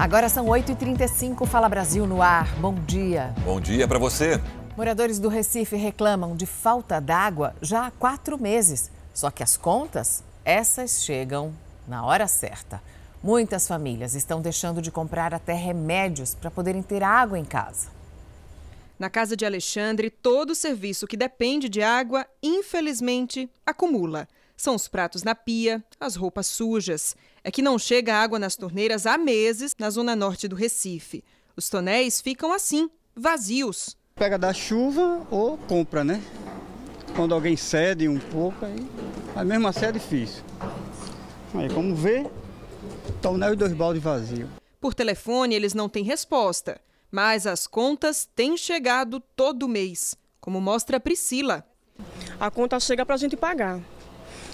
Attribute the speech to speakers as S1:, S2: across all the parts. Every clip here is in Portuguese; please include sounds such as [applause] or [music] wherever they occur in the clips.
S1: Agora são 8h35, Fala Brasil no ar. Bom dia.
S2: Bom dia para você.
S1: Moradores do Recife reclamam de falta d'água já há quatro meses. Só que as contas, essas chegam na hora certa. Muitas famílias estão deixando de comprar até remédios para poderem ter água em casa.
S3: Na casa de Alexandre, todo serviço que depende de água, infelizmente, acumula. São os pratos na pia, as roupas sujas. É que não chega água nas torneiras há meses na zona norte do Recife. Os tonéis ficam assim, vazios.
S4: Pega da chuva ou compra, né? Quando alguém cede um pouco, aí, mas mesmo assim é difícil. Aí, como vê, tonel e dois baldes vazios.
S3: Por telefone, eles não têm resposta, mas as contas têm chegado todo mês, como mostra a Priscila.
S5: A conta chega para a gente pagar.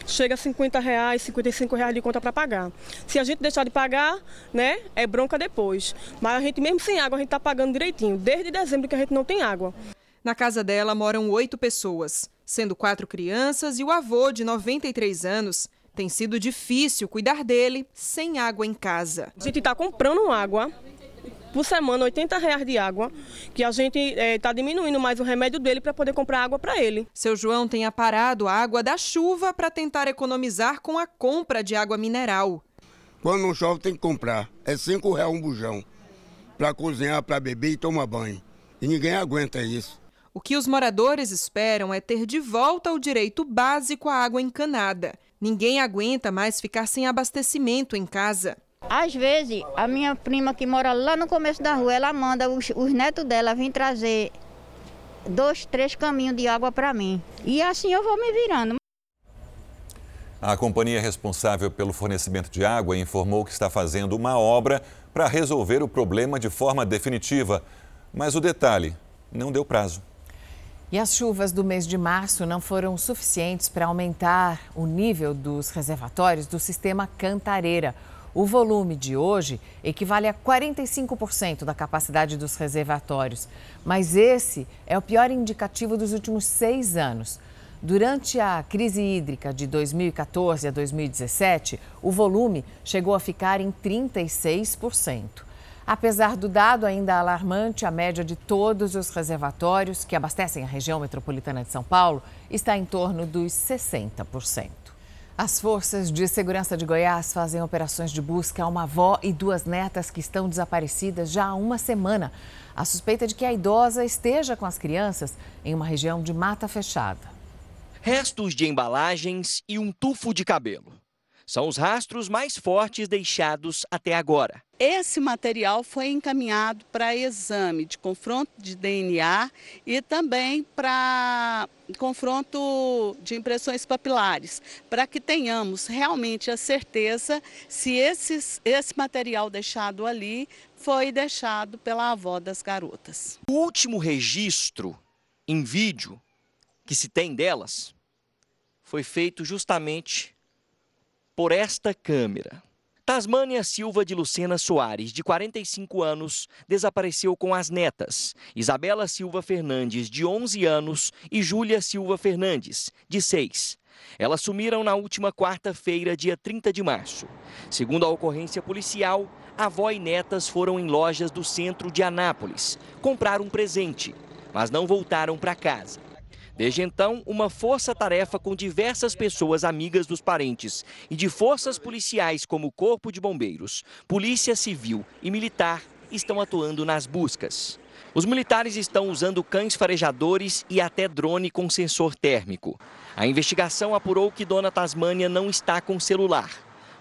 S5: Chega a 50 reais, 55 reais de conta para pagar. Se a gente deixar de pagar, né, é bronca depois. Mas a gente, mesmo sem água, a gente está pagando direitinho. Desde dezembro que a gente não tem água.
S3: Na casa dela moram oito pessoas, sendo quatro crianças e o avô, de 93 anos, tem sido difícil cuidar dele sem água em casa.
S5: A gente está comprando água por semana 80 reais de água, que a gente está eh, é, diminuindo mais o remédio dele para poder comprar água para ele.
S3: Seu João tem aparado a água da chuva para tentar economizar com a compra de água mineral.
S6: Quando não chove tem que comprar. É cinco reais um bujão para cozinhar, para beber e tomar banho. E ninguém aguenta isso.
S3: O que os moradores esperam é ter de volta o direito básico à água encanada. Ninguém aguenta mais ficar sem abastecimento em casa.
S7: Às vezes, a minha prima que mora lá no começo da rua, ela manda os, os netos dela vir trazer dois, três caminhos de água para mim. E assim eu vou me virando.
S2: A companhia responsável pelo fornecimento de água informou que está fazendo uma obra para resolver o problema de forma definitiva. Mas o detalhe, não deu prazo.
S1: E as chuvas do mês de março não foram suficientes para aumentar o nível dos reservatórios do sistema Cantareira. O volume de hoje equivale a 45% da capacidade dos reservatórios, mas esse é o pior indicativo dos últimos seis anos. Durante a crise hídrica de 2014 a 2017, o volume chegou a ficar em 36%. Apesar do dado ainda alarmante, a média de todos os reservatórios que abastecem a região metropolitana de São Paulo está em torno dos 60%. As forças de segurança de Goiás fazem operações de busca a uma avó e duas netas que estão desaparecidas já há uma semana. A suspeita de que a idosa esteja com as crianças em uma região de mata fechada.
S8: Restos de embalagens e um tufo de cabelo. São os rastros mais fortes deixados até agora.
S9: Esse material foi encaminhado para exame de confronto de DNA e também para confronto de impressões papilares, para que tenhamos realmente a certeza se esses, esse material deixado ali foi deixado pela avó das garotas.
S8: O último registro em vídeo que se tem delas foi feito justamente por esta câmera. Tasmânia Silva de Lucena Soares, de 45 anos, desapareceu com as netas, Isabela Silva Fernandes, de 11 anos, e Júlia Silva Fernandes, de 6. Elas sumiram na última quarta-feira, dia 30 de março. Segundo a ocorrência policial, avó e netas foram em lojas do centro de Anápolis comprar um presente, mas não voltaram para casa. Desde então, uma força-tarefa com diversas pessoas amigas dos parentes e de forças policiais como o Corpo de Bombeiros, Polícia Civil e Militar estão atuando nas buscas. Os militares estão usando cães farejadores e até drone com sensor térmico. A investigação apurou que Dona Tasmânia não está com celular,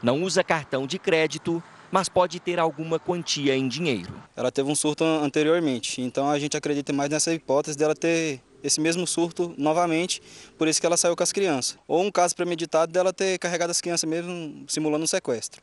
S8: não usa cartão de crédito, mas pode ter alguma quantia em dinheiro.
S10: Ela teve um surto anteriormente, então a gente acredita mais nessa hipótese dela ter esse mesmo surto novamente, por isso que ela saiu com as crianças. Ou um caso premeditado dela ter carregado as crianças mesmo simulando um sequestro.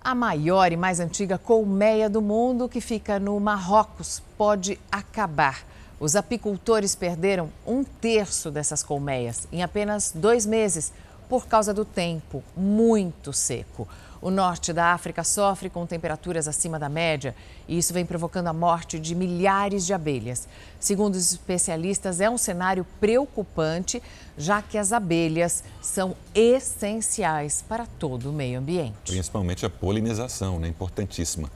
S1: A maior e mais antiga colmeia do mundo, que fica no Marrocos, pode acabar. Os apicultores perderam um terço dessas colmeias em apenas dois meses por causa do tempo muito seco. O norte da África sofre com temperaturas acima da média e isso vem provocando a morte de milhares de abelhas. Segundo os especialistas, é um cenário preocupante, já que as abelhas são essenciais para todo o meio ambiente.
S2: Principalmente a polinização, né? Importantíssima.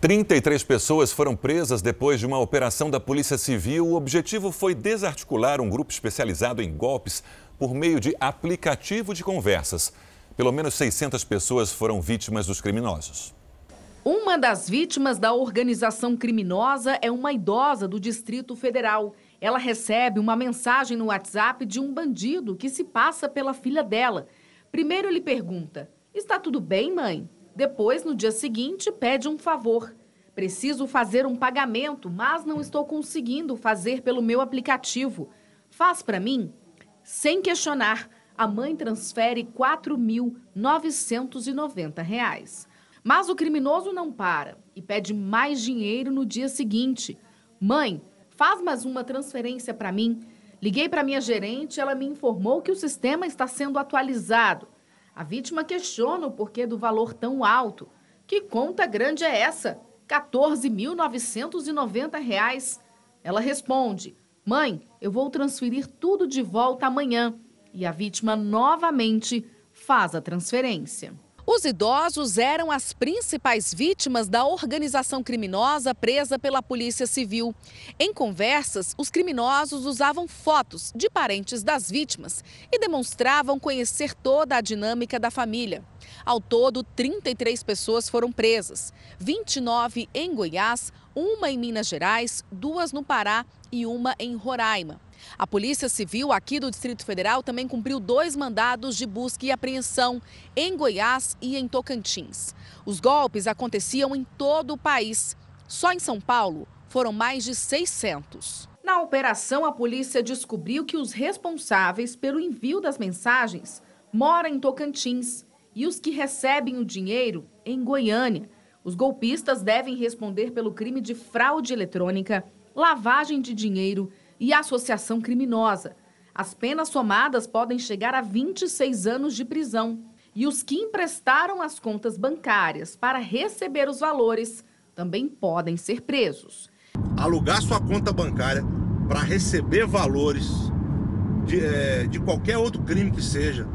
S2: 33 pessoas foram presas depois de uma operação da Polícia Civil. O objetivo foi desarticular um grupo especializado em golpes por meio de aplicativo de conversas. Pelo menos 600 pessoas foram vítimas dos criminosos.
S11: Uma das vítimas da organização criminosa é uma idosa do Distrito Federal. Ela recebe uma mensagem no WhatsApp de um bandido que se passa pela filha dela. Primeiro ele pergunta: Está tudo bem, mãe? Depois, no dia seguinte, pede um favor. Preciso fazer um pagamento, mas não estou conseguindo fazer pelo meu aplicativo. Faz para mim? Sem questionar, a mãe transfere R$ 4.990. Mas o criminoso não para e pede mais dinheiro no dia seguinte. Mãe, faz mais uma transferência para mim. Liguei para minha gerente, ela me informou que o sistema está sendo atualizado. A vítima questiona o porquê do valor tão alto. Que conta grande é essa? R$ 14.990. Ela responde: Mãe, eu vou transferir tudo de volta amanhã. E a vítima novamente faz a transferência.
S12: Os idosos eram as principais vítimas da organização criminosa presa pela Polícia Civil. Em conversas, os criminosos usavam fotos de parentes das vítimas e demonstravam conhecer toda a dinâmica da família. Ao todo, 33 pessoas foram presas, 29 em Goiás, uma em Minas Gerais, duas no Pará e uma em Roraima. A Polícia Civil aqui do Distrito Federal também cumpriu dois mandados de busca e apreensão em Goiás e em Tocantins. Os golpes aconteciam em todo o país. Só em São Paulo foram mais de 600.
S11: Na operação, a polícia descobriu que os responsáveis pelo envio das mensagens moram em Tocantins e os que recebem o dinheiro em Goiânia. Os golpistas devem responder pelo crime de fraude eletrônica, lavagem de dinheiro e associação criminosa. As penas somadas podem chegar a 26 anos de prisão. E os que emprestaram as contas bancárias para receber os valores também podem ser presos.
S13: Alugar sua conta bancária para receber valores de, é, de, qualquer outro crime que seja,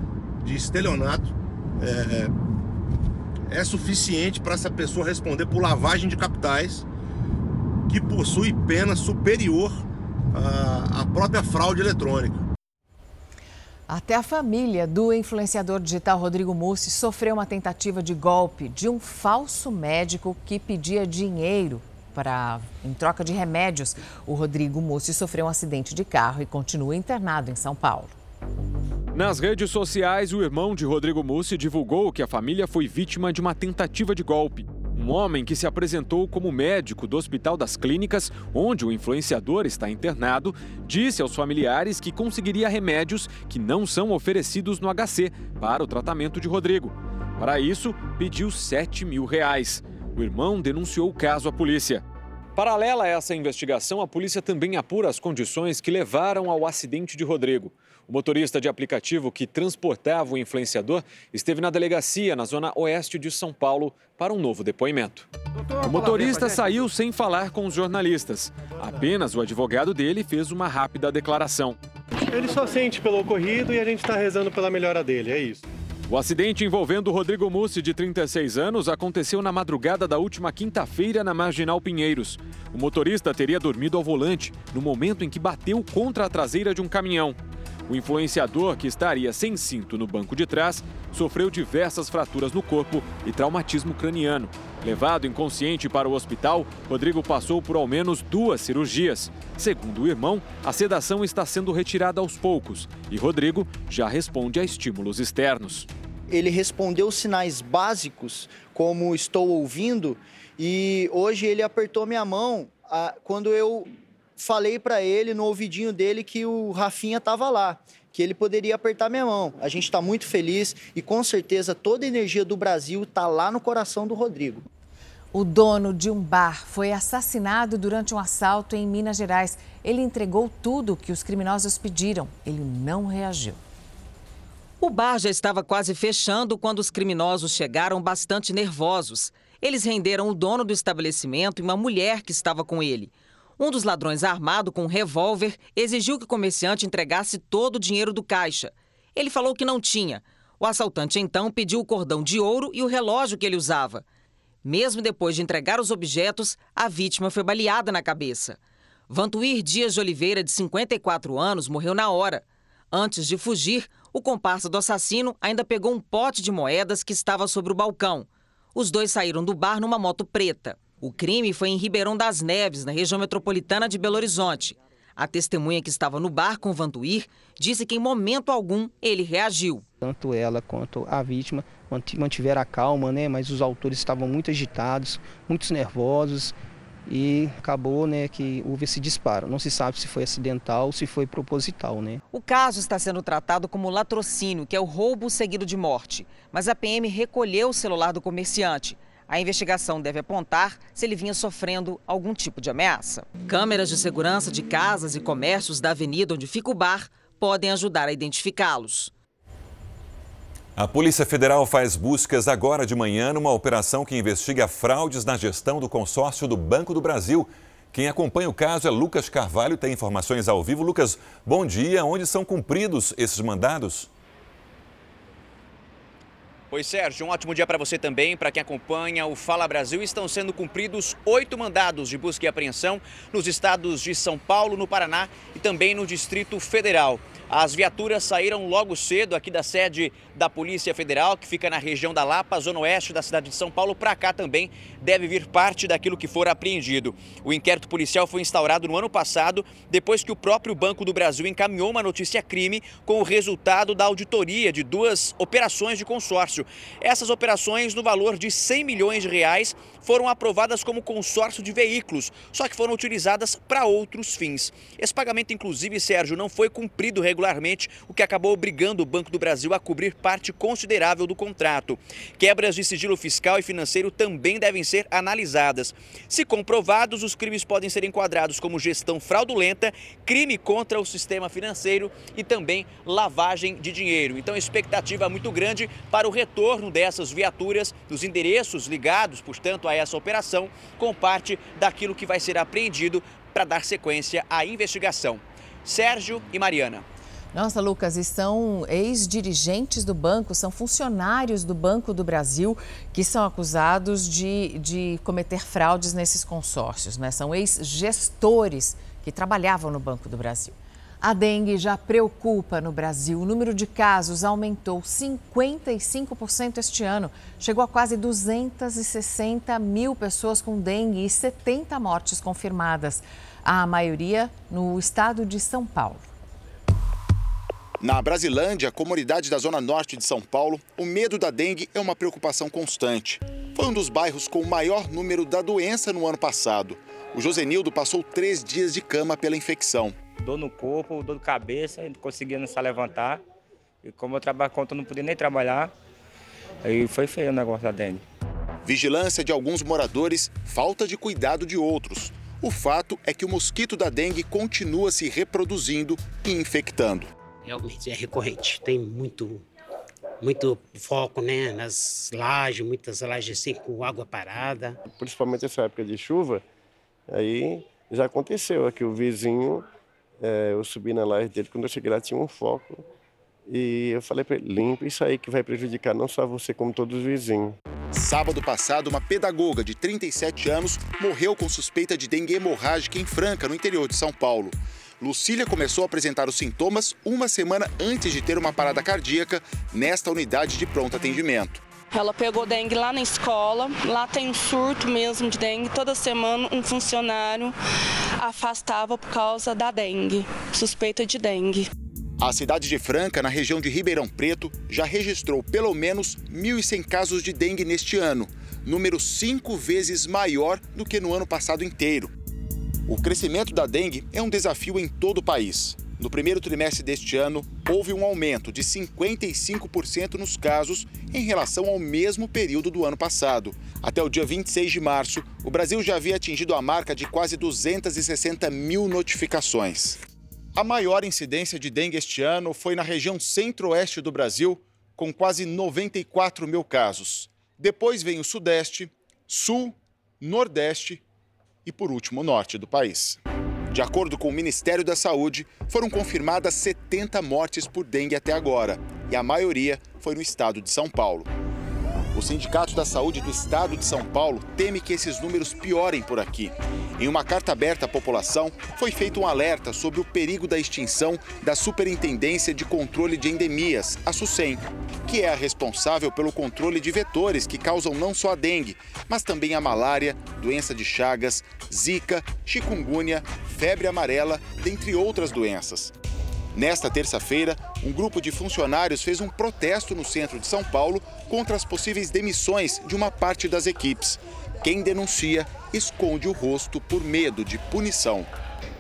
S13: de estelionato, é, é suficiente para essa pessoa responder por lavagem de capitais, que possui pena superior a, própria fraude eletrônica.
S1: Até a família do influenciador digital Rodrigo Mussi sofreu uma tentativa de golpe de um falso médico que pedia dinheiro para em troca de remédios. O Rodrigo Mussi sofreu um acidente de carro e continua internado em São Paulo.
S14: Nas redes sociais, o irmão de Rodrigo Mussi divulgou que a família foi vítima de uma tentativa de golpe. Um homem que se apresentou como médico do Hospital das Clínicas, onde o influenciador está internado, disse aos familiares que conseguiria remédios que não são oferecidos no HC para o tratamento de Rodrigo. Para isso, pediu 7 mil reais. O irmão denunciou o caso à polícia. Paralela a essa investigação, a polícia também apura as condições que levaram ao acidente de Rodrigo. O motorista de aplicativo que transportava o influenciador esteve na delegacia na zona oeste de São Paulo para um novo depoimento. O motorista saiu sem falar com os jornalistas. Apenas o advogado dele fez uma rápida declaração.
S15: Ele só sente pelo ocorrido e a gente está rezando pela melhora dele, é isso.
S14: O acidente envolvendo Rodrigo Mussi, de 36 anos, aconteceu na madrugada da última quinta-feira na Marginal Pinheiros. O motorista teria dormido ao volante no momento em que bateu contra a traseira de um caminhão. O influenciador, que estaria sem cinto no banco de trás, sofreu diversas fraturas no corpo e traumatismo craniano. Levado inconsciente para o hospital, Rodrigo passou por ao menos duas cirurgias. Segundo o irmão, a sedação está sendo retirada aos poucos e Rodrigo já responde a estímulos externos.
S16: Ele respondeu sinais básicos, como estou ouvindo, e hoje ele apertou minha mão ah, quando eu falei para ele no ouvidinho dele que o Rafinha estava lá, que ele poderia apertar minha mão. A gente está muito feliz e com certeza toda a energia do Brasil está lá no coração do Rodrigo.
S1: O dono de um bar foi assassinado durante um assalto em Minas Gerais. Ele entregou tudo o que os criminosos pediram. Ele não reagiu.
S17: O bar já estava quase fechando quando os criminosos chegaram bastante nervosos. Eles renderam o dono do estabelecimento e uma mulher que estava com ele. Um dos ladrões, armado com um revólver, exigiu que o comerciante entregasse todo o dinheiro do caixa. Ele falou que não tinha. O assaltante então pediu o cordão de ouro e o relógio que ele usava. Mesmo depois de entregar os objetos, a vítima foi baleada na cabeça. Vantuir Dias de Oliveira, de 54 anos, morreu na hora. Antes de fugir, o comparsa do assassino ainda pegou um pote de moedas que estava sobre o balcão. Os dois saíram do bar numa moto preta. O crime foi em Ribeirão das Neves, na região metropolitana de Belo Horizonte. A testemunha que estava no bar com Vantuir disse que em momento algum ele reagiu.
S18: Tanto ela quanto a vítima mantiveram a calma, né? Mas os autores estavam muito agitados, muito nervosos e acabou né, que houve esse disparo. Não se sabe se foi acidental ou se foi proposital. Né?
S17: O caso está sendo tratado como latrocínio, que é o roubo seguido de morte. Mas a PM recolheu o celular do comerciante. A investigação deve apontar se ele vinha sofrendo algum tipo de ameaça. Câmeras de segurança de casas e comércios da avenida onde fica o bar podem ajudar a identificá-los.
S2: A Polícia Federal faz buscas agora de manhã numa operação que investiga fraudes na gestão do consórcio do Banco do Brasil. Quem acompanha o caso é Lucas Carvalho, tem informações ao vivo. Lucas, bom dia. Onde são cumpridos esses mandados?
S19: Oi, Sérgio, um ótimo dia para você também. Para quem acompanha o Fala Brasil, estão sendo cumpridos oito mandados de busca e apreensão nos estados de São Paulo, no Paraná e também no Distrito Federal. As viaturas saíram logo cedo aqui da sede da Polícia Federal, que fica na região da Lapa, zona oeste da cidade de São Paulo. Para cá também deve vir parte daquilo que for apreendido. O inquérito policial foi instaurado no ano passado, depois que o próprio Banco do Brasil encaminhou uma notícia crime com o resultado da auditoria de duas operações de consórcio. Essas operações, no valor de 100 milhões de reais, foram aprovadas como consórcio de veículos, só que foram utilizadas para outros fins. Esse pagamento, inclusive, Sérgio, não foi cumprido regularmente regularmente, o que acabou obrigando o Banco do Brasil a cobrir parte considerável do contrato. Quebras de sigilo fiscal e financeiro também devem ser analisadas. Se comprovados, os crimes podem ser enquadrados como gestão fraudulenta, crime contra o sistema financeiro e também lavagem de dinheiro. Então, expectativa é muito grande para o retorno dessas viaturas, dos endereços ligados, portanto, a essa operação, com parte daquilo que vai ser apreendido para dar sequência à investigação. Sérgio e Mariana.
S1: Nossa, Lucas, e são ex-dirigentes do banco, são funcionários do Banco do Brasil que são acusados de, de cometer fraudes nesses consórcios, né? São ex-gestores que trabalhavam no Banco do Brasil. A dengue já preocupa no Brasil. O número de casos aumentou 55% este ano. Chegou a quase 260 mil pessoas com dengue e 70 mortes confirmadas. A maioria no estado de São Paulo.
S20: Na Brasilândia, comunidade da zona norte de São Paulo, o medo da dengue é uma preocupação constante. Foi um dos bairros com o maior número da doença no ano passado. O Josenildo passou três dias de cama pela infecção.
S21: Dor no corpo, dor de cabeça, não conseguia não se levantar. E como eu trabalho conta, eu não podia nem trabalhar. Aí foi feio o negócio da dengue.
S20: Vigilância de alguns moradores, falta de cuidado de outros. O fato é que o mosquito da dengue continua se reproduzindo e infectando
S22: realmente é recorrente. Tem muito, muito foco né, nas lajes, muitas lajes assim com água parada.
S23: Principalmente essa época de chuva, aí já aconteceu aqui o vizinho, é, eu subi na laje dele, quando eu cheguei lá tinha um foco e eu falei para ele, limpa isso aí que vai prejudicar não só você como todos os vizinhos.
S20: Sábado passado, uma pedagoga de 37 anos morreu com suspeita de dengue hemorrágica em Franca, no interior de São Paulo. Lucília começou a apresentar os sintomas uma semana antes de ter uma parada cardíaca nesta unidade de pronto atendimento.
S24: Ela pegou dengue lá na escola, lá tem um surto mesmo de dengue. Toda semana um funcionário afastava por causa da dengue, suspeita de dengue.
S20: A cidade de Franca, na região de Ribeirão Preto, já registrou pelo menos 1.100 casos de dengue neste ano, número cinco vezes maior do que no ano passado inteiro. O crescimento da dengue é um desafio em todo o país. No primeiro trimestre deste ano, houve um aumento de 55% nos casos em relação ao mesmo período do ano passado. Até o dia 26 de março, o Brasil já havia atingido a marca de quase 260 mil notificações. A maior incidência de dengue este ano foi na região centro-oeste do Brasil, com quase 94 mil casos. Depois vem o Sudeste, Sul, Nordeste e, por último, o norte do país. De acordo com o Ministério da Saúde, foram confirmadas 70 mortes por dengue até agora, e a maioria foi no estado de São Paulo. O Sindicato da Saúde do Estado de São Paulo teme que esses números piorem por aqui. Em uma carta aberta à população, foi feito um alerta sobre o perigo da extinção da Superintendência de Controle de Endemias, a SUSEM, que é a responsável pelo controle de vetores que causam não só a dengue, mas também a malária, doença de Chagas, zika, chikungunya, febre amarela, dentre outras doenças. Nesta terça-feira, um grupo de funcionários fez um protesto no centro de São Paulo contra as possíveis demissões de uma parte das equipes. Quem denuncia esconde o rosto por medo de punição.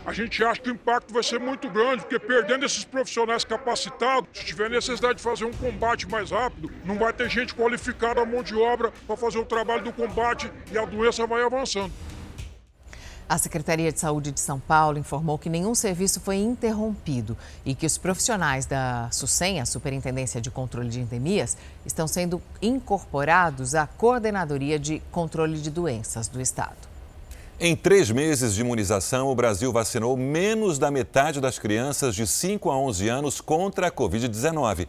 S25: A gente acha que o impacto vai ser muito grande, porque perdendo esses profissionais capacitados, se tiver necessidade de fazer um combate mais rápido, não vai ter gente qualificada, mão de obra, para fazer o trabalho do combate e a doença vai avançando.
S1: A Secretaria de Saúde de São Paulo informou que nenhum serviço foi interrompido e que os profissionais da SUSEM, a Superintendência de Controle de Endemias, estão sendo incorporados à Coordenadoria de Controle de Doenças do Estado.
S2: Em três meses de imunização, o Brasil vacinou menos da metade das crianças de 5 a 11 anos contra a Covid-19.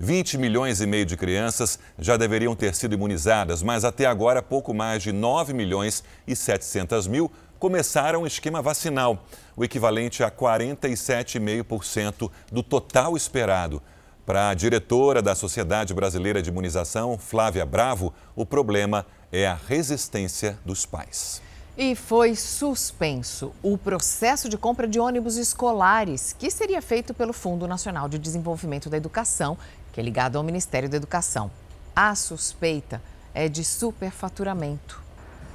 S2: 20 milhões e meio de crianças já deveriam ter sido imunizadas, mas até agora pouco mais de 9 milhões e 700 mil começaram o esquema vacinal, o equivalente a 47,5% do total esperado. Para a diretora da Sociedade Brasileira de Imunização, Flávia Bravo, o problema é a resistência dos pais.
S1: E foi suspenso o processo de compra de ônibus escolares, que seria feito pelo Fundo Nacional de Desenvolvimento da Educação, que é ligado ao Ministério da Educação. A suspeita é de superfaturamento.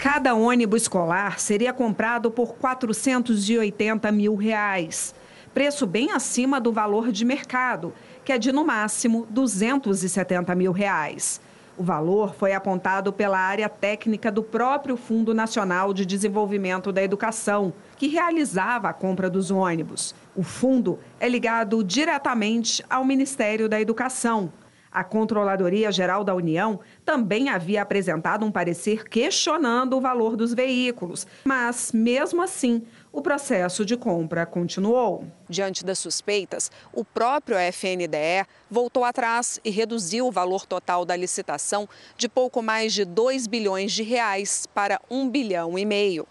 S26: Cada ônibus escolar seria comprado por 480 mil reais, preço bem acima do valor de mercado, que é de no máximo 270 mil reais. O valor foi apontado pela área técnica do próprio Fundo Nacional de Desenvolvimento da Educação, que realizava a compra dos ônibus. O fundo é ligado diretamente ao Ministério da Educação, a Controladoria Geral da União também havia apresentado um parecer questionando o valor dos veículos, mas, mesmo assim, o processo de compra continuou.
S27: Diante das suspeitas, o próprio FNDE voltou atrás e reduziu o valor total da licitação de pouco mais de 2 bilhões de reais para 1 bilhão e meio.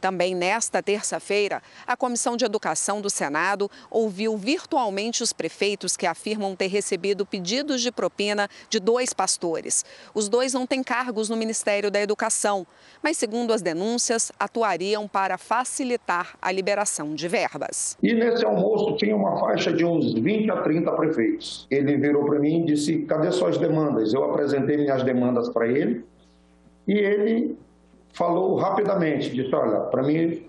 S27: Também nesta terça-feira, a Comissão de Educação do Senado ouviu virtualmente os prefeitos que afirmam ter recebido pedidos de propina de dois pastores. Os dois não têm cargos no Ministério da Educação, mas, segundo as denúncias, atuariam para facilitar a liberação de verbas.
S28: E nesse almoço tinha uma faixa de uns 20 a 30 prefeitos. Ele virou para mim e disse: cadê suas demandas? Eu apresentei minhas demandas para ele e ele falou rapidamente, disse, olha, para mim,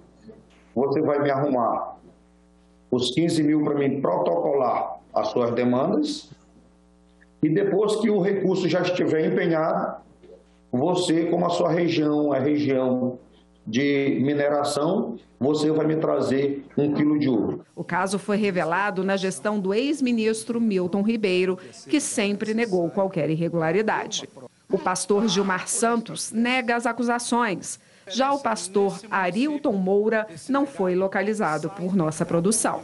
S28: você vai me arrumar os 15 mil para mim protocolar as suas demandas e depois que o recurso já estiver empenhado, você, como a sua região é região de mineração, você vai me trazer um quilo de ouro.
S26: O caso foi revelado na gestão do ex-ministro Milton Ribeiro, que sempre negou qualquer irregularidade. O pastor Gilmar Santos nega as acusações. Já o pastor Arilton Moura não foi localizado por nossa produção.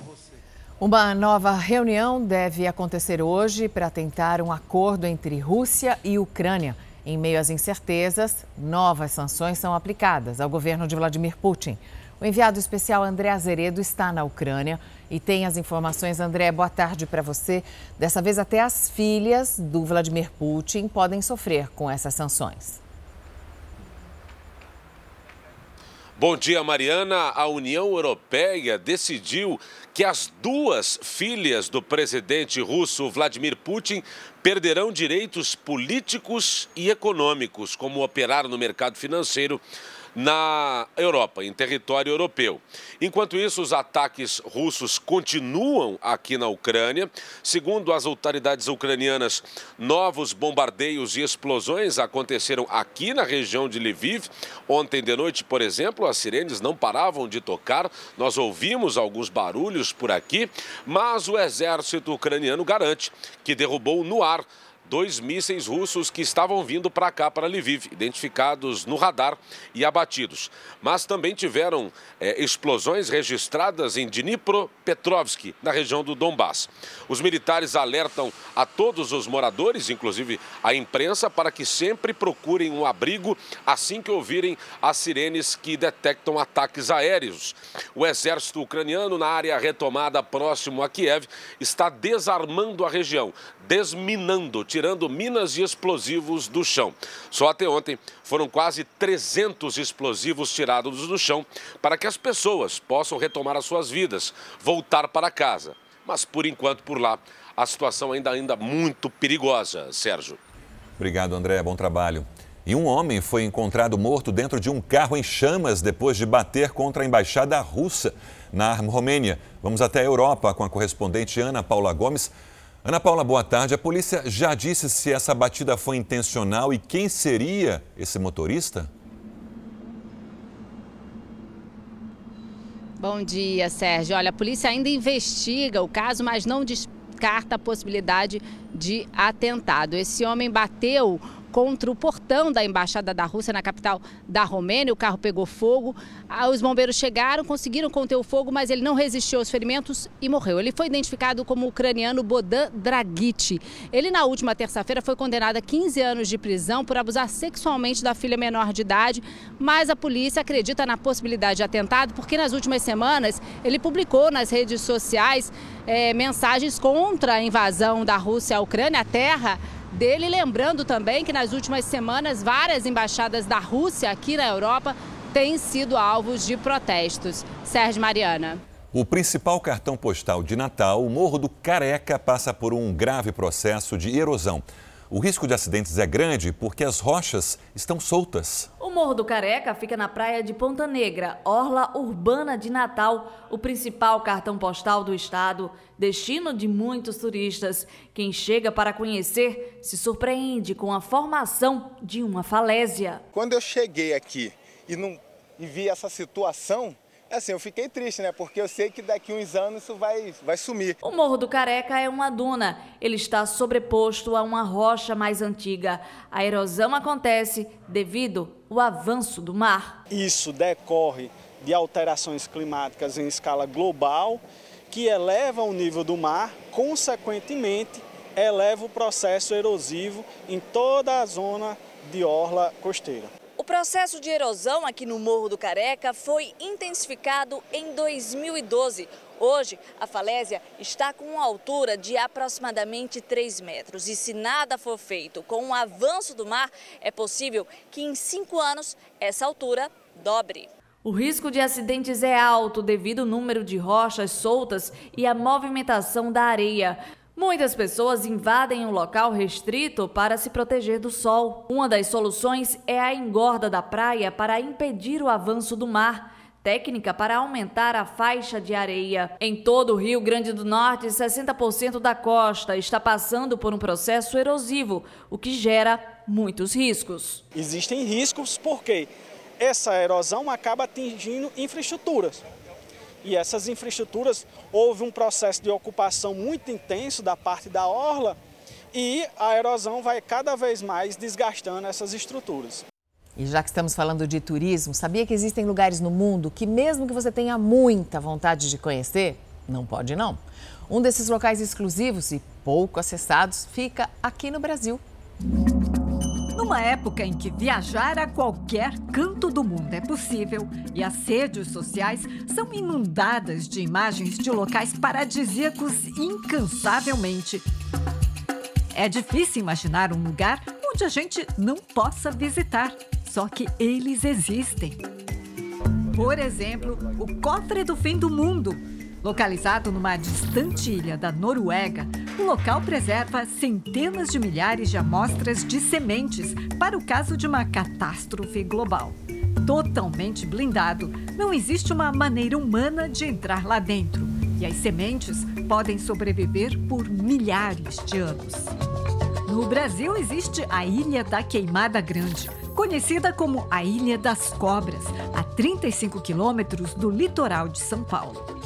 S1: Uma nova reunião deve acontecer hoje para tentar um acordo entre Rússia e Ucrânia. Em meio às incertezas, novas sanções são aplicadas ao governo de Vladimir Putin. O enviado especial André Azeredo está na Ucrânia e tem as informações. André, boa tarde para você. Dessa vez, até as filhas do Vladimir Putin podem sofrer com essas sanções.
S29: Bom dia, Mariana. A União Europeia decidiu que as duas filhas do presidente russo Vladimir Putin perderão direitos políticos e econômicos, como operar no mercado financeiro na Europa, em território europeu. Enquanto isso, os ataques russos continuam aqui na Ucrânia. Segundo as autoridades ucranianas, novos bombardeios e explosões aconteceram aqui na região de Lviv. Ontem de noite, por exemplo, as sirenes não paravam de tocar. Nós ouvimos alguns barulhos por aqui, mas o exército ucraniano garante que derrubou no ar dois mísseis russos que estavam vindo para cá, para Lviv, identificados no radar e abatidos. Mas também tiveram é, explosões registradas em Dnipropetrovsk, na região do Donbass. Os militares alertam a todos os moradores, inclusive a imprensa, para que sempre procurem um abrigo assim que ouvirem as sirenes que detectam ataques aéreos. O exército ucraniano, na área retomada próximo a Kiev, está desarmando a região, desminando, tirando minas e explosivos do chão. Só até ontem foram quase 300 explosivos tirados do chão para que as pessoas possam retomar as suas vidas, voltar para casa. Mas por enquanto por lá a situação ainda ainda muito perigosa, Sérgio.
S2: Obrigado, André. Bom trabalho. E um homem foi encontrado morto dentro de um carro em chamas depois de bater contra a embaixada russa na Romênia. Vamos até a Europa com a correspondente Ana Paula Gomes. Ana Paula, boa tarde. A polícia já disse se essa batida foi intencional e quem seria esse motorista?
S30: Bom dia, Sérgio. Olha, a polícia ainda investiga o caso, mas não descarta a possibilidade de atentado. Esse homem bateu contra o portão da embaixada da Rússia na capital da Romênia. O carro pegou fogo. Ah, os bombeiros chegaram, conseguiram conter o fogo, mas ele não resistiu aos ferimentos e morreu. Ele foi identificado como ucraniano Bodan Draghi. Ele, na última terça-feira, foi condenado a 15 anos de prisão por abusar sexualmente da filha menor de idade, mas a polícia acredita na possibilidade de atentado porque nas últimas semanas ele publicou nas redes sociais é, mensagens contra a invasão da Rússia à Ucrânia, a terra dele, lembrando também que nas últimas semanas várias embaixadas da Rússia aqui na Europa têm sido alvos de protestos. Sérgio Mariana.
S2: O principal cartão postal de Natal, o Morro do Careca, passa por um grave processo de erosão. O risco de acidentes é grande porque as rochas estão soltas.
S31: O Morro do Careca fica na praia de Ponta Negra, orla urbana de Natal, o principal cartão postal do estado, destino de muitos turistas. Quem chega para conhecer se surpreende com a formação de uma falésia.
S32: Quando eu cheguei aqui e, não, e vi essa situação, Assim, eu fiquei triste, né? Porque eu sei que daqui uns anos isso vai, vai sumir.
S31: O Morro do Careca é uma duna. Ele está sobreposto a uma rocha mais antiga. A erosão acontece devido ao avanço do mar.
S32: Isso decorre de alterações climáticas em escala global que elevam o nível do mar, consequentemente eleva o processo erosivo em toda a zona de orla costeira.
S31: O processo de erosão aqui no Morro do Careca foi intensificado em 2012. Hoje, a falésia está com uma altura de aproximadamente 3 metros. E se nada for feito com o avanço do mar, é possível que em cinco anos essa altura dobre. O risco de acidentes é alto devido ao número de rochas soltas e à movimentação da areia. Muitas pessoas invadem um local restrito para se proteger do sol. Uma das soluções é a engorda da praia para impedir o avanço do mar. Técnica para aumentar a faixa de areia. Em todo o Rio Grande do Norte, 60% da costa está passando por um processo erosivo, o que gera muitos riscos.
S32: Existem riscos porque essa erosão acaba atingindo infraestruturas e essas infraestruturas houve um processo de ocupação muito intenso da parte da orla e a erosão vai cada vez mais desgastando essas estruturas.
S1: E já que estamos falando de turismo, sabia que existem lugares no mundo que, mesmo que você tenha muita vontade de conhecer, não pode não? Um desses locais exclusivos e pouco acessados fica aqui no Brasil.
S33: Numa época em que viajar a qualquer canto do mundo é possível e as redes sociais são inundadas de imagens de locais paradisíacos incansavelmente, é difícil imaginar um lugar onde a gente não possa visitar, só que eles existem. Por exemplo, o Cofre do Fim do Mundo Localizado numa distante ilha da Noruega, o local preserva centenas de milhares de amostras de sementes para o caso de uma catástrofe global. Totalmente blindado, não existe uma maneira humana de entrar lá dentro e as sementes podem sobreviver por milhares de anos. No Brasil existe a Ilha da Queimada Grande, conhecida como a Ilha das Cobras, a 35 quilômetros do litoral de São Paulo.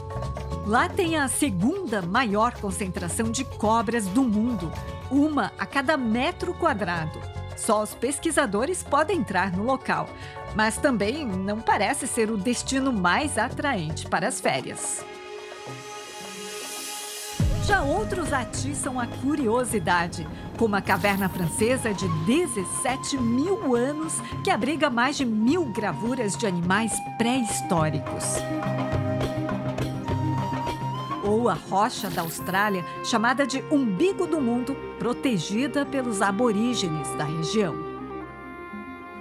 S33: Lá tem a segunda maior concentração de cobras do mundo, uma a cada metro quadrado. Só os pesquisadores podem entrar no local, mas também não parece ser o destino mais atraente para as férias. Já outros atiçam a curiosidade, como a caverna francesa de 17 mil anos, que abriga mais de mil gravuras de animais pré-históricos. A rocha da Austrália, chamada de Umbigo do Mundo, protegida pelos aborígenes da região.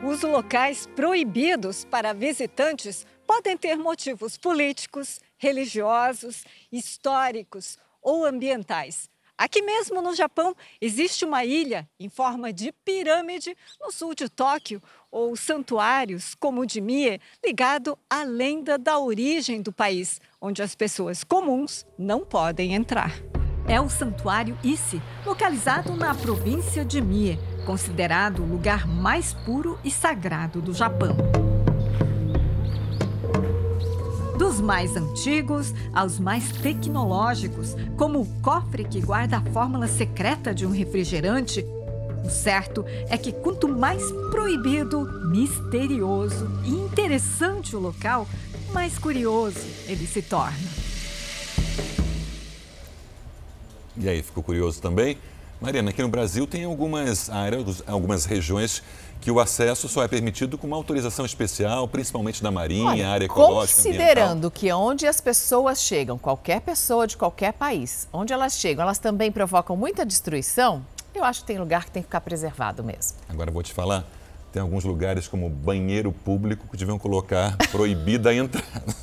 S33: Os locais proibidos para visitantes podem ter motivos políticos, religiosos, históricos ou ambientais. Aqui mesmo no Japão existe uma ilha em forma de pirâmide no sul de Tóquio, ou santuários como o de Mie, ligado à lenda da origem do país, onde as pessoas comuns não podem entrar. É o Santuário Ise, localizado na província de Mie, considerado o lugar mais puro e sagrado do Japão. Dos mais antigos aos mais tecnológicos, como o cofre que guarda a fórmula secreta de um refrigerante, o certo é que quanto mais proibido, misterioso e interessante o local, mais curioso ele se torna.
S2: E aí, ficou curioso também? Mariana, aqui no Brasil tem algumas áreas, algumas regiões que o acesso só é permitido com uma autorização especial, principalmente da Marinha, Olha, área ecológica.
S1: Considerando
S2: ambiental.
S1: que onde as pessoas chegam, qualquer pessoa de qualquer país, onde elas chegam, elas também provocam muita destruição, eu acho que tem lugar que tem que ficar preservado mesmo.
S2: Agora vou te falar, tem alguns lugares como banheiro público que deviam colocar proibida a entrada.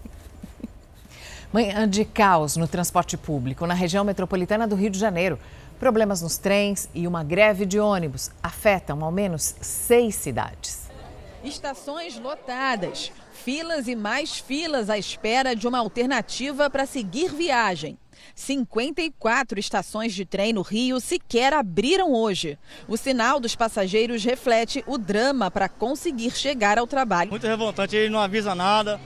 S2: [laughs]
S1: Manhã de caos no transporte público na região metropolitana do Rio de Janeiro. Problemas nos trens e uma greve de ônibus afetam ao menos seis cidades.
S34: Estações lotadas, filas e mais filas à espera de uma alternativa para seguir viagem. 54 estações de trem no Rio sequer abriram hoje. O sinal dos passageiros reflete o drama para conseguir chegar ao trabalho.
S35: Muito revoltante, ele não avisa nada,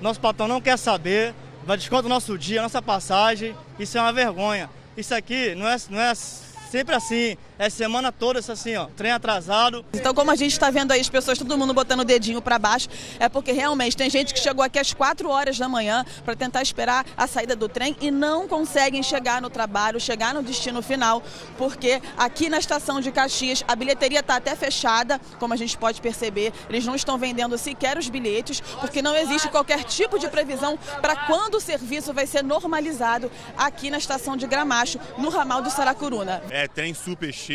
S35: nosso patrão não quer saber, vai desconto nosso dia, nossa passagem, isso é uma vergonha. Isso aqui não é, não é sempre assim. É semana toda isso assim, ó, trem atrasado.
S34: Então, como a gente está vendo aí as pessoas, todo mundo botando o dedinho para baixo, é porque realmente tem gente que chegou aqui às 4 horas da manhã para tentar esperar a saída do trem e não conseguem chegar no trabalho, chegar no destino final, porque aqui na estação de Caxias a bilheteria está até fechada, como a gente pode perceber, eles não estão vendendo sequer os bilhetes, porque não existe qualquer tipo de previsão para quando o serviço vai ser normalizado aqui na estação de Gramacho, no ramal do Saracuruna.
S36: É, trem super cheio,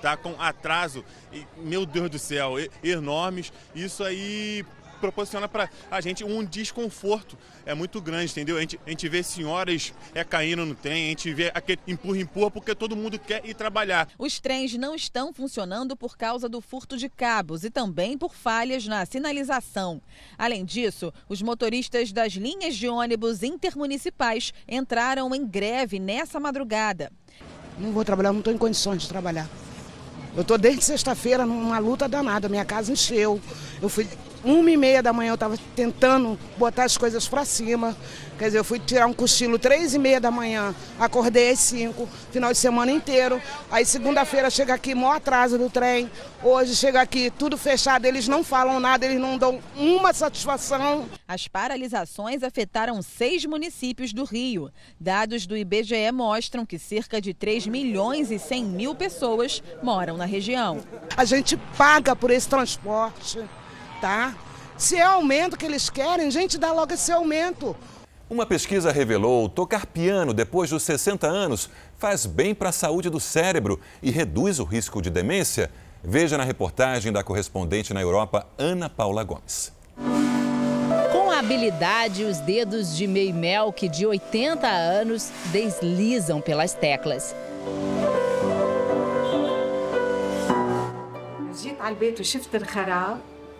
S36: tá com atraso, meu Deus do céu, enormes. Isso aí proporciona para a gente um desconforto é muito grande, entendeu? A gente, a gente vê senhoras é, caindo no trem, a gente vê aquele empurra, empurra, porque todo mundo quer ir trabalhar.
S34: Os trens não estão funcionando por causa do furto de cabos e também por falhas na sinalização. Além disso, os motoristas das linhas de ônibus intermunicipais entraram em greve nessa madrugada.
S37: Não vou trabalhar, não estou em condições de trabalhar. Eu estou desde sexta-feira numa luta danada, minha casa encheu. Eu fui uma e meia da manhã, eu estava tentando botar as coisas para cima. Quer dizer, eu fui tirar um cochilo três e meia da manhã, acordei às cinco, final de semana inteiro. Aí segunda-feira chega aqui, maior atraso do trem. Hoje chega aqui, tudo fechado, eles não falam nada, eles não dão uma satisfação.
S34: As paralisações afetaram seis municípios do Rio. Dados do IBGE mostram que cerca de 3 milhões e 100 mil pessoas moram na região.
S37: A gente paga por esse transporte, tá? Se é aumento que eles querem, gente, dá logo esse aumento.
S2: Uma pesquisa revelou tocar piano depois dos 60 anos faz bem para a saúde do cérebro e reduz o risco de demência. Veja na reportagem da correspondente na Europa, Ana Paula Gomes.
S30: Com habilidade, os dedos de May Melk, de 80 anos, deslizam pelas teclas.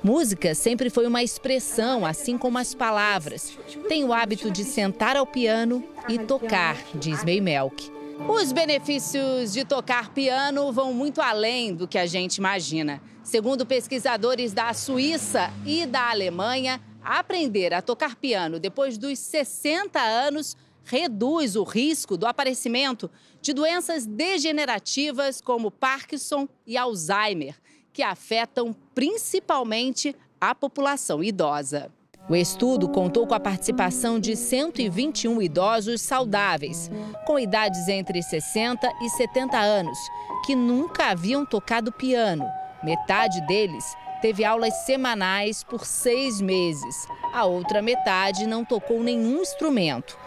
S30: Música sempre foi uma expressão, assim como as palavras. Tem o hábito de sentar ao piano e tocar, diz May Melk. Os benefícios de tocar piano vão muito além do que a gente imagina. Segundo pesquisadores da Suíça e da Alemanha, aprender a tocar piano depois dos 60 anos reduz o risco do aparecimento de doenças degenerativas como Parkinson e Alzheimer, que afetam principalmente a população idosa. O estudo contou com a participação de 121 idosos saudáveis, com idades entre 60 e 70 anos, que nunca haviam tocado piano. Metade deles teve aulas semanais por seis meses. A outra metade não tocou nenhum instrumento.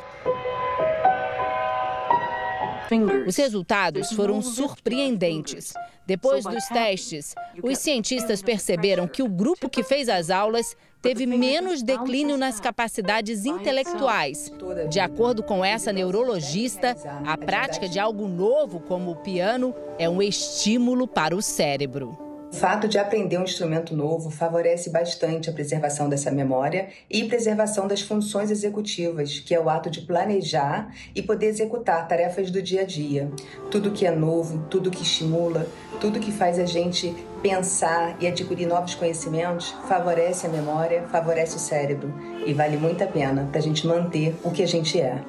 S30: Os resultados foram surpreendentes. Depois dos testes, os cientistas perceberam que o grupo que fez as aulas teve menos declínio nas capacidades intelectuais. De acordo com essa neurologista, a prática de algo novo, como o piano, é um estímulo para o cérebro.
S38: O fato de aprender um instrumento novo favorece bastante a preservação dessa memória e preservação das funções executivas, que é o ato de planejar e poder executar tarefas do dia a dia. Tudo que é novo, tudo que estimula, tudo que faz a gente pensar e adquirir novos conhecimentos favorece a memória, favorece o cérebro e vale muito a pena para a gente manter o que a gente é.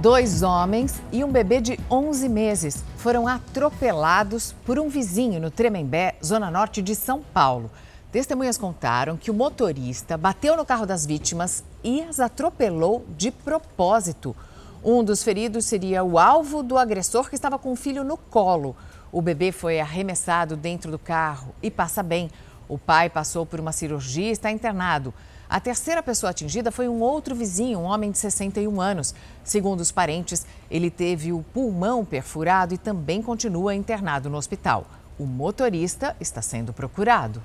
S1: Dois homens e um bebê de 11 meses foram atropelados por um vizinho no Tremembé, zona norte de São Paulo. Testemunhas contaram que o motorista bateu no carro das vítimas e as atropelou de propósito. Um dos feridos seria o alvo do agressor que estava com o filho no colo. O bebê foi arremessado dentro do carro e passa bem. O pai passou por uma cirurgia e está internado. A terceira pessoa atingida foi um outro vizinho, um homem de 61 anos. Segundo os parentes, ele teve o pulmão perfurado e também continua internado no hospital. O motorista está sendo procurado.